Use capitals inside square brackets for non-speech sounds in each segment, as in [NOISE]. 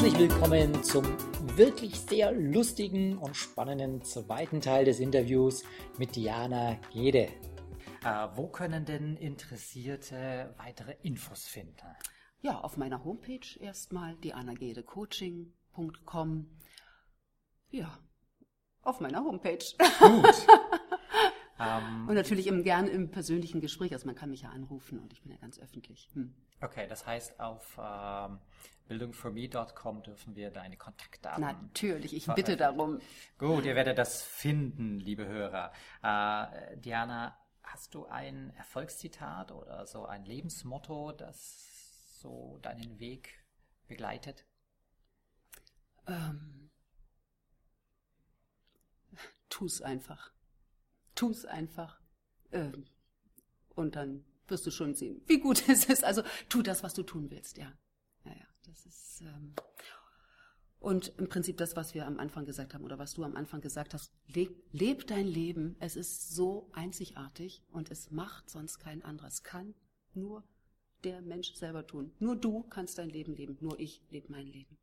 Herzlich willkommen zum wirklich sehr lustigen und spannenden zweiten Teil des Interviews mit Diana Gede. Äh, wo können denn Interessierte weitere Infos finden? Ja, auf meiner Homepage erstmal dianagedecoaching.com. Ja, auf meiner Homepage. Gut. [LAUGHS] Ähm, und natürlich im, gern im persönlichen Gespräch. Also man kann mich ja anrufen und ich bin ja ganz öffentlich. Hm. Okay, das heißt, auf ähm, bildungforme.com dürfen wir deine Kontaktdaten. Natürlich, ich bitte darum. Gut, ihr werdet das finden, liebe Hörer. Äh, Diana, hast du ein Erfolgszitat oder so ein Lebensmotto, das so deinen Weg begleitet? Ähm, tu's einfach tu es einfach. Ähm, und dann wirst du schon sehen, wie gut [LAUGHS] es ist. Also tu das, was du tun willst, ja. Ja, ja, das ist. Ähm, und im Prinzip das, was wir am Anfang gesagt haben oder was du am Anfang gesagt hast, leb, leb dein Leben. Es ist so einzigartig und es macht sonst kein anderes. Kann nur der Mensch selber tun. Nur du kannst dein Leben leben. Nur ich lebe mein Leben.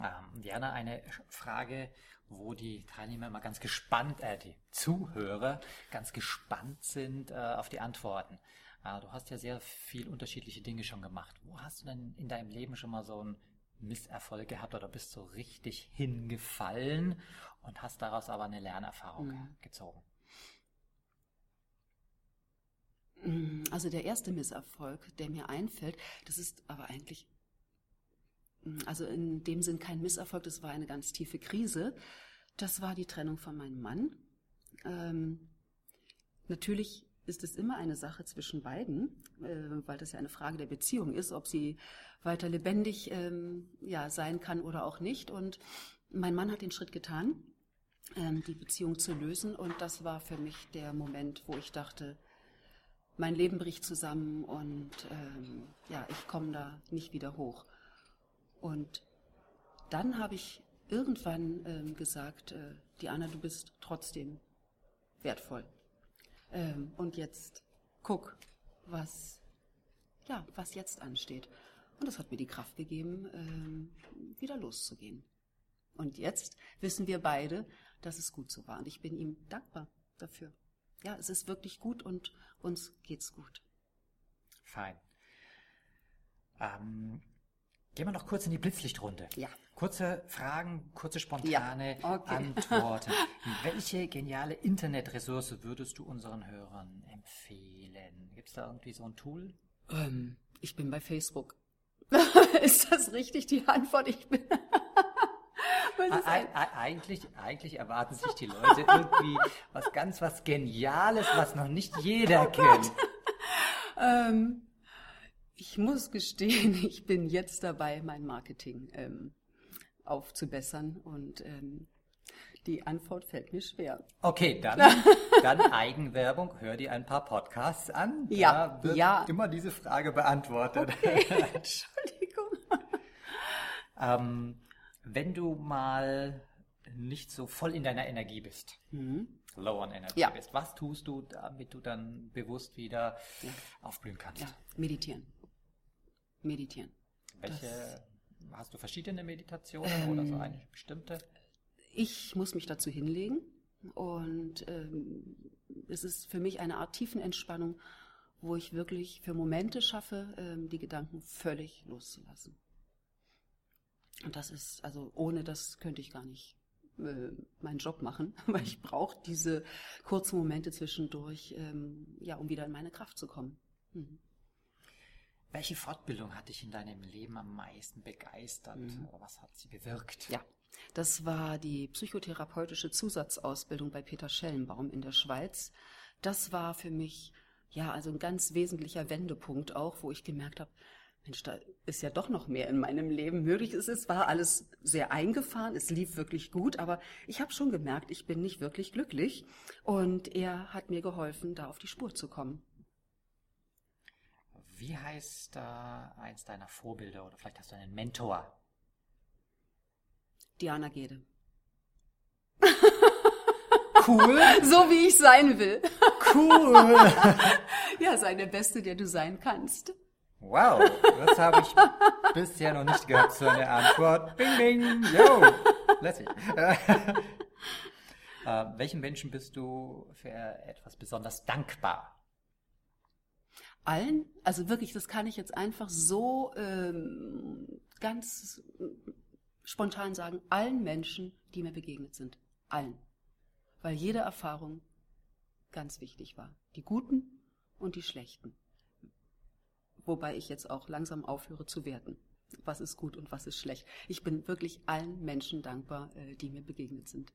Ähm, Diana, eine Frage, wo die Teilnehmer immer ganz gespannt, äh, die Zuhörer ganz gespannt sind äh, auf die Antworten. Äh, du hast ja sehr viel unterschiedliche Dinge schon gemacht. Wo hast du denn in deinem Leben schon mal so einen Misserfolg gehabt oder bist du richtig hingefallen und hast daraus aber eine Lernerfahrung mhm. gezogen? Mm, also der erste Misserfolg, der mir einfällt, das ist aber eigentlich also in dem Sinn kein Misserfolg, das war eine ganz tiefe Krise. Das war die Trennung von meinem Mann. Ähm, natürlich ist es immer eine Sache zwischen beiden, äh, weil das ja eine Frage der Beziehung ist, ob sie weiter lebendig ähm, ja, sein kann oder auch nicht. Und mein Mann hat den Schritt getan, ähm, die Beziehung zu lösen. Und das war für mich der Moment, wo ich dachte, mein Leben bricht zusammen und ähm, ja, ich komme da nicht wieder hoch. Und dann habe ich irgendwann ähm, gesagt, äh, Diana, du bist trotzdem wertvoll. Ähm, und jetzt guck, was, ja, was jetzt ansteht. Und das hat mir die Kraft gegeben, ähm, wieder loszugehen. Und jetzt wissen wir beide, dass es gut so war. Und ich bin ihm dankbar dafür. Ja, es ist wirklich gut und uns geht's gut. Fein. Ähm, Gehen wir noch kurz in die Blitzlichtrunde. Ja. Kurze Fragen, kurze spontane ja. okay. Antworten. [LAUGHS] Welche geniale Internetressource würdest du unseren Hörern empfehlen? Gibt es da irgendwie so ein Tool? Ähm, ich bin bei Facebook. [LAUGHS] Ist das richtig die Antwort? Ich bin. [LAUGHS] eigentlich, eigentlich erwarten sich die Leute irgendwie was ganz was Geniales, was noch nicht jeder oh kennt. Ähm, ich muss gestehen, [LAUGHS] ich bin jetzt dabei, mein Marketing ähm, aufzubessern und ähm, die Antwort fällt mir schwer. Okay, dann, [LAUGHS] dann Eigenwerbung. Hör dir ein paar Podcasts an. Da ja, wird ja. immer diese Frage beantwortet. Okay. [LAUGHS] Entschuldigung. ähm, wenn du mal nicht so voll in deiner Energie bist, mhm. low on Energy ja. bist, was tust du, damit du dann bewusst wieder ja. aufblühen kannst? Ja, meditieren meditieren. Welche, das, hast du verschiedene Meditationen ähm, oder so eine bestimmte? Ich muss mich dazu hinlegen und ähm, es ist für mich eine Art Tiefenentspannung, wo ich wirklich für Momente schaffe, ähm, die Gedanken völlig loszulassen. Und das ist, also ohne das könnte ich gar nicht äh, meinen Job machen, [LAUGHS] weil ich brauche diese kurzen Momente zwischendurch, ähm, ja, um wieder in meine Kraft zu kommen. Mhm. Welche Fortbildung hat dich in deinem Leben am meisten begeistert? Mhm. Was hat sie bewirkt? Ja, das war die psychotherapeutische Zusatzausbildung bei Peter Schellenbaum in der Schweiz. Das war für mich ja also ein ganz wesentlicher Wendepunkt auch, wo ich gemerkt habe, Mensch, da ist ja doch noch mehr in meinem Leben möglich. Es ist, war alles sehr eingefahren, es lief wirklich gut, aber ich habe schon gemerkt, ich bin nicht wirklich glücklich. Und er hat mir geholfen, da auf die Spur zu kommen. Wie heißt äh, eins deiner Vorbilder oder vielleicht hast du einen Mentor? Diana Gede. Cool. [LAUGHS] so wie ich sein will. Cool. [LAUGHS] ja, sei der Beste, der du sein kannst. Wow, das habe ich bisher noch nicht gehabt, so eine Antwort. Bing, bing, yo, lässig. [LAUGHS] äh, welchen Menschen bist du für etwas besonders dankbar? Allen, also wirklich, das kann ich jetzt einfach so ähm, ganz spontan sagen, allen Menschen, die mir begegnet sind. Allen. Weil jede Erfahrung ganz wichtig war. Die guten und die schlechten. Wobei ich jetzt auch langsam aufhöre zu werten. Was ist gut und was ist schlecht. Ich bin wirklich allen Menschen dankbar, äh, die mir begegnet sind.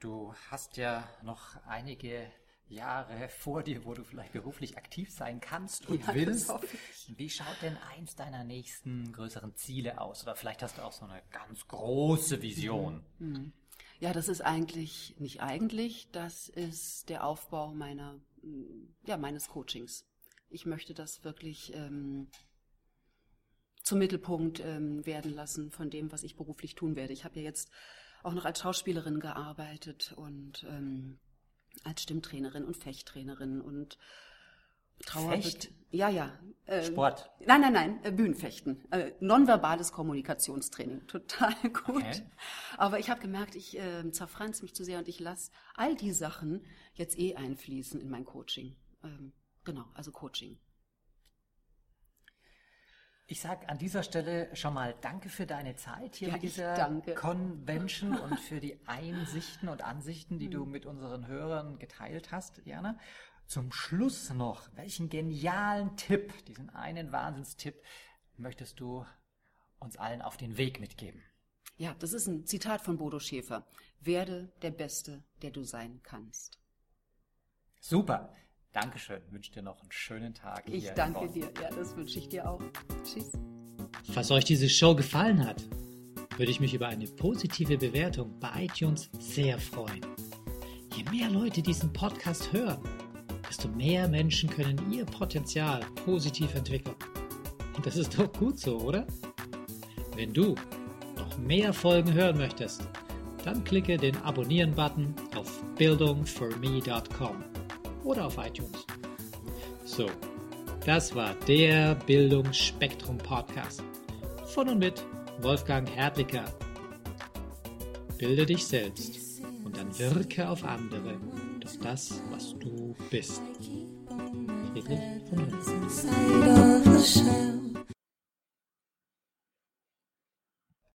Du hast ja noch einige Jahre vor dir, wo du vielleicht beruflich aktiv sein kannst und ja, willst. Wie schaut denn eins deiner nächsten größeren Ziele aus? Oder vielleicht hast du auch so eine ganz große Vision. Mhm. mhm. Ja, das ist eigentlich nicht eigentlich, das ist der Aufbau meiner, ja, meines Coachings. Ich möchte das wirklich ähm, zum Mittelpunkt ähm, werden lassen von dem, was ich beruflich tun werde. Ich habe ja jetzt auch noch als Schauspielerin gearbeitet und ähm, als Stimmtrainerin und Fechttrainerin und Trauer. Fecht? Ja, ja. Äh, Sport. Nein, nein, nein, äh, Bühnenfechten. Äh, nonverbales Kommunikationstraining. [LAUGHS] Total gut. Okay. Aber ich habe gemerkt, ich äh, zerfranz mich zu sehr und ich lasse all die Sachen jetzt eh einfließen in mein Coaching. Ähm, genau, also Coaching. Ich sage an dieser Stelle schon mal Danke für deine Zeit hier ja, bei dieser danke. Convention [LAUGHS] und für die Einsichten und Ansichten, die du hm. mit unseren Hörern geteilt hast, Jana. Zum Schluss noch, welchen genialen Tipp, diesen einen Wahnsinnstipp, möchtest du uns allen auf den Weg mitgeben? Ja, das ist ein Zitat von Bodo Schäfer. Werde der Beste, der du sein kannst. Super. Dankeschön. Wünsche dir noch einen schönen Tag. Ich danke dir. Ja, das wünsche ich dir auch. Tschüss. Falls euch diese Show gefallen hat, würde ich mich über eine positive Bewertung bei iTunes sehr freuen. Je mehr Leute diesen Podcast hören, desto mehr Menschen können ihr Potenzial positiv entwickeln. Und das ist doch gut so, oder? Wenn du noch mehr Folgen hören möchtest, dann klicke den Abonnieren-Button auf bildungforme.com oder auf iTunes. So, das war der Bildungsspektrum Podcast von und mit Wolfgang Hertlicker. Bilde dich selbst und dann wirke auf andere durch das, was du bist. Friedrich von Hütten.